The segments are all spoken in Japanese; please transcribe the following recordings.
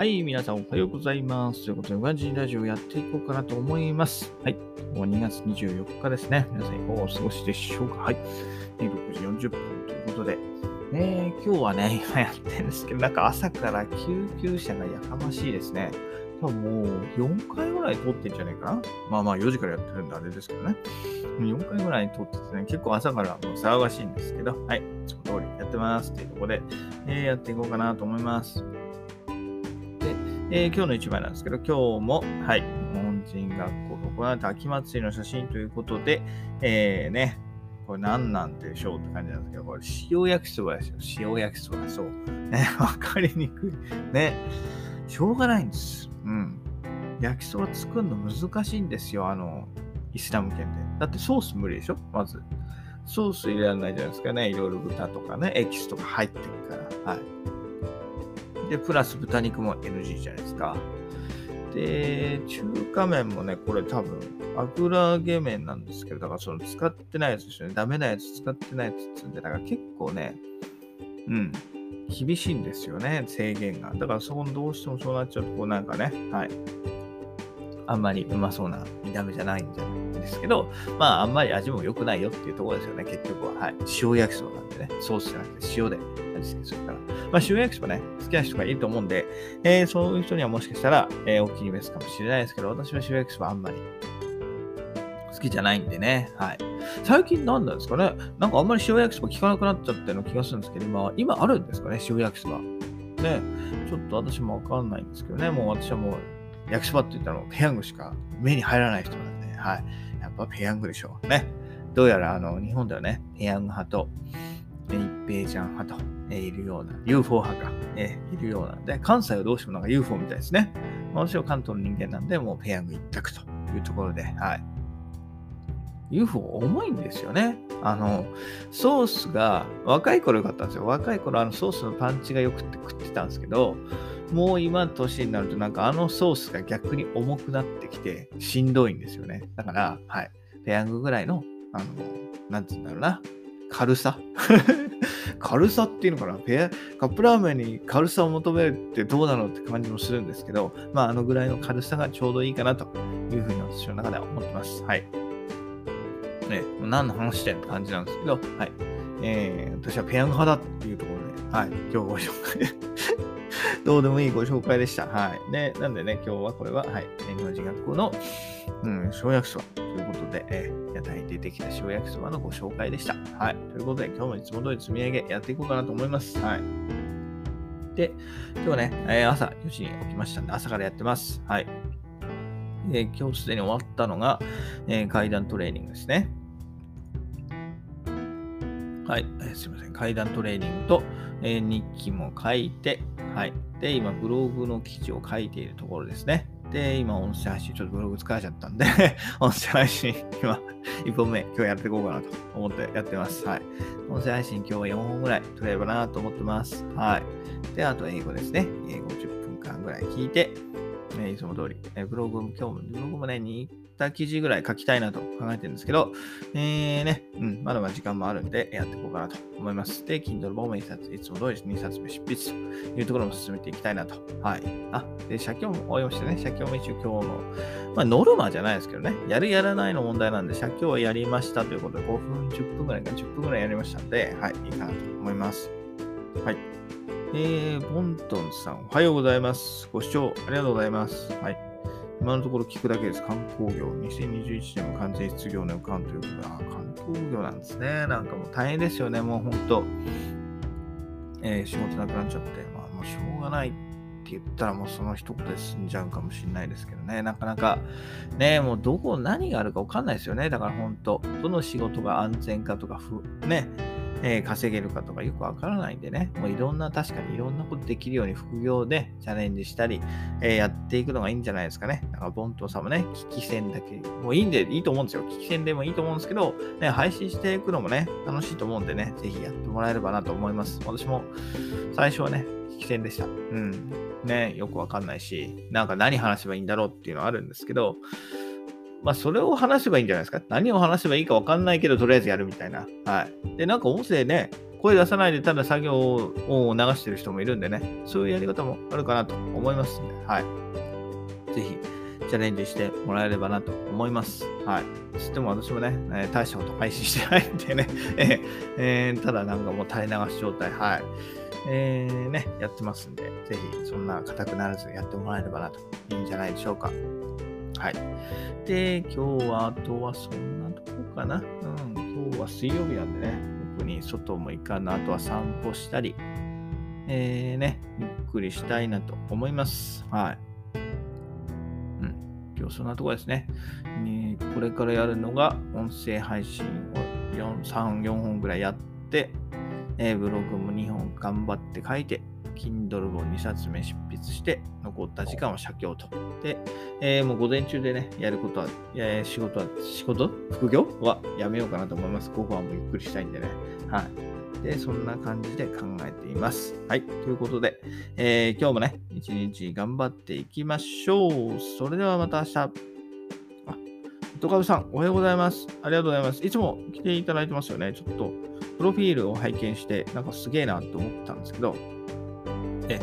はい、皆さんおはようございます。ということで、ウガジンラジオやっていこうかなと思います。はい、もう2月24日ですね。皆さんいかがお過ごしでしょうかはい、えー6時40分ということで、ね、今日はね、今やってるんですけど、なんか朝から救急車がやかましいですね。多分もう4回ぐらい通ってんじゃないかな。まあまあ4時からやってるんであれですけどね。4回ぐらい通っててね、結構朝からもう騒がしいんですけど、はい、いつも通りやってますっていうところで、えーやっていこうかなと思います。えー今日の一枚なんですけど、今日も、はい、日本人学校で行われた秋祭りの写真ということで、えー、ね、これ何なんでしょうって感じなんですけど、これ塩焼きそばですよ。塩焼きそば、そう。ね、わかりにくい。ね、しょうがないんです。うん。焼きそば作るの難しいんですよ、あの、イスラム圏で。だってソース無理でしょまず。ソース入れられないじゃないですかね。いろいろ豚とかね、エキスとか入ってるから。はい。で、プラス豚肉も NG じゃないですか。で、中華麺もね、これ多分、油揚げ麺なんですけど、だからその使ってないやつですよね。ダメなやつ使ってないやつっつんで、だから結構ね、うん、厳しいんですよね、制限が。だからそこどうしてもそうなっちゃうと、こうなんかね、はい。あんまりうまそうな見た目じゃないんですけど、まああんまり味も良くないよっていうところですよね、結局は。はい。塩焼きそばなんでね、ソースじゃなくて塩で味付けするから。まあ塩焼きそばね、好きな人がいると思うんで、えーそういう人にはもしかしたら、えーお気に召すかもしれないですけど、私は塩焼きそばあんまり好きじゃないんでね。はい。最近なんなんですかねなんかあんまり塩焼きそば効かなくなっちゃったような気がするんですけど、今、今あるんですかね塩焼きそば。ね。ちょっと私もわかんないんですけどね。もう私はもう焼きそばって言ったらペヤングしか目に入らない人なんで、はい。やっぱペヤングでしょう。ね。どうやらあの日本ではね、ペヤング派と、え一平ちゃん派と、えいるような、UFO 派が、えいるようなんで、関西はどうしてもなんか UFO みたいですね。私は関東の人間なんで、もうペヤング一択というところで、はい。UFO 重いんですよね。あの、ソースが、若い頃良かったんですよ。若い頃あのソースのパンチが良くって食ってたんですけど、もう今の年になるとなんかあのソースが逆に重くなってきてしんどいんですよね。だから、はい。ペヤングぐらいの、あの、なんつうんだろうな。軽さ 軽さっていうのかなペヤカップラーメンに軽さを求めるってどうなのって感じもするんですけど、まああのぐらいの軽さがちょうどいいかなというふうに私の中では思ってます。はい。ね、何の話してんって感じなんですけど、はい。えー、私はペヤング派だっていうところで、はい。今日ご紹介 どうでもいいご紹介でした。はい。で、なんでね、今日はこれは、はい。日本人学校の、うん、小焼きそばということで、えー、屋台に出てきた小焼きそばのご紹介でした。はい。ということで、今日もいつも通り積み上げやっていこうかなと思います。はい。で、今日はね、え朝4時に起きましたんで、朝からやってます。はい。で、今日すでに終わったのが、えー階段トレーニングですね。はい、えーすいません。階段トレーニングと、えー日記も書いて、はい。で、今、ブログの記事を書いているところですね。で、今、音声配信、ちょっとブログ疲れちゃったんで、音声配信、今、1本目、今日やっていこうかなと思ってやってます。はい。音声配信、今日は4本ぐらい取れればなと思ってます。はい。で、あと、英語ですね。英語10分間ぐらい聞いて、えいつも通り、えブログも、今日も、ブログもね、似た記事ぐらい書きたいなと考えてるんですけど、えーね、うん、まだまだ時間もあるんで、やっていこうかなと思います。で、Kindle 本も1冊、いつも通り2冊目執筆というところも進めていきたいなと。はい。あ、で、写経も終わりましてね、写経も一応今日の、まあ、ノルマじゃないですけどね、やるやらないの問題なんで、写経はやりましたということで、5分、10分ぐらいか、10分ぐらいやりましたんで、はい、いいかなと思います。はい。えー、ボントンさん、おはようございます。ご視聴ありがとうございます。はい。今のところ聞くだけです。観光業。2021年も完全失業の予感ということで、あ観光業なんですね。なんかもう大変ですよね。もう本当、えー仕事なくなっちゃって、まあもうしょうがないって言ったらもうその一言で済んじゃうかもしれないですけどね。なかなか、ね、もうどこ、何があるか分かんないですよね。だから本当、どの仕事が安全かとか、ね、えー稼げるかとかよくわからないんでね、もういろんな、確かにいろんなことできるように副業でチャレンジしたり、えーやっていくのがいいんじゃないですかね。だから、ボントさんもね、聞き戦だけ、もういいんで、いいと思うんですよ。聞き戦でもいいと思うんですけど、ね、配信していくのもね、楽しいと思うんでね、ぜひやってもらえればなと思います。私も最初はね、聞き戦でした。うん。ね、よくわかんないし、なんか何話せばいいんだろうっていうのはあるんですけど、まあ、それを話せばいいんじゃないですか？何を話せばいいか分かんないけど、とりあえずやるみたいな。はい。で、なんか音声ね、声出さないでただ作業を流してる人もいるんでね、そういうやり方もあるかなと思いますんで、はい。ぜひ、チャレンジしてもらえればなと思います。はい。つっても私もね、えー、大したこと配信してないんでね、えー、ただなんかもう垂れ流し状態、はい。えー、ね、やってますんで、ぜひそんな硬くならずやってもらえればなといいんじゃないでしょうか。はい。で、今日は、あとはそんなとこかな。うん、今日は水曜日なんでね、特に外も行かな、あとは散歩したり、えー、ね、ゆっくりしたいなと思います。はい。うん今日そんなとこですね。ねこれからやるのが音声配信を3、4本ぐらいやって、えー、ブログも2本頑張って書いて、Kindle 本2冊目執筆して、残った時間は写経と。で、えー、もう午前中でね、やることは、えー、仕事は、仕事？副業はやめようかなと思います。午後はもうゆっくりしたいんでね。はい。で、そんな感じで考えています。はい。ということで、えー、今日もね、一日頑張っていきましょう。それではまた明日。あ、トカブさん、おはようございます。ありがとうございます。いつも来ていただいてますよね。ちょっと、プロフィールを拝見して、なんかすげえなと思ったんですけど、え、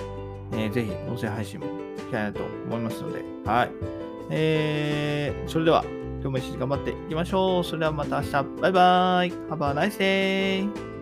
えー、ぜひ音声配信もしたいなと思いますので、はい。えー、それでは、今日も一日頑張っていきましょう。それではまた明日。バイバイ。Have a nice day.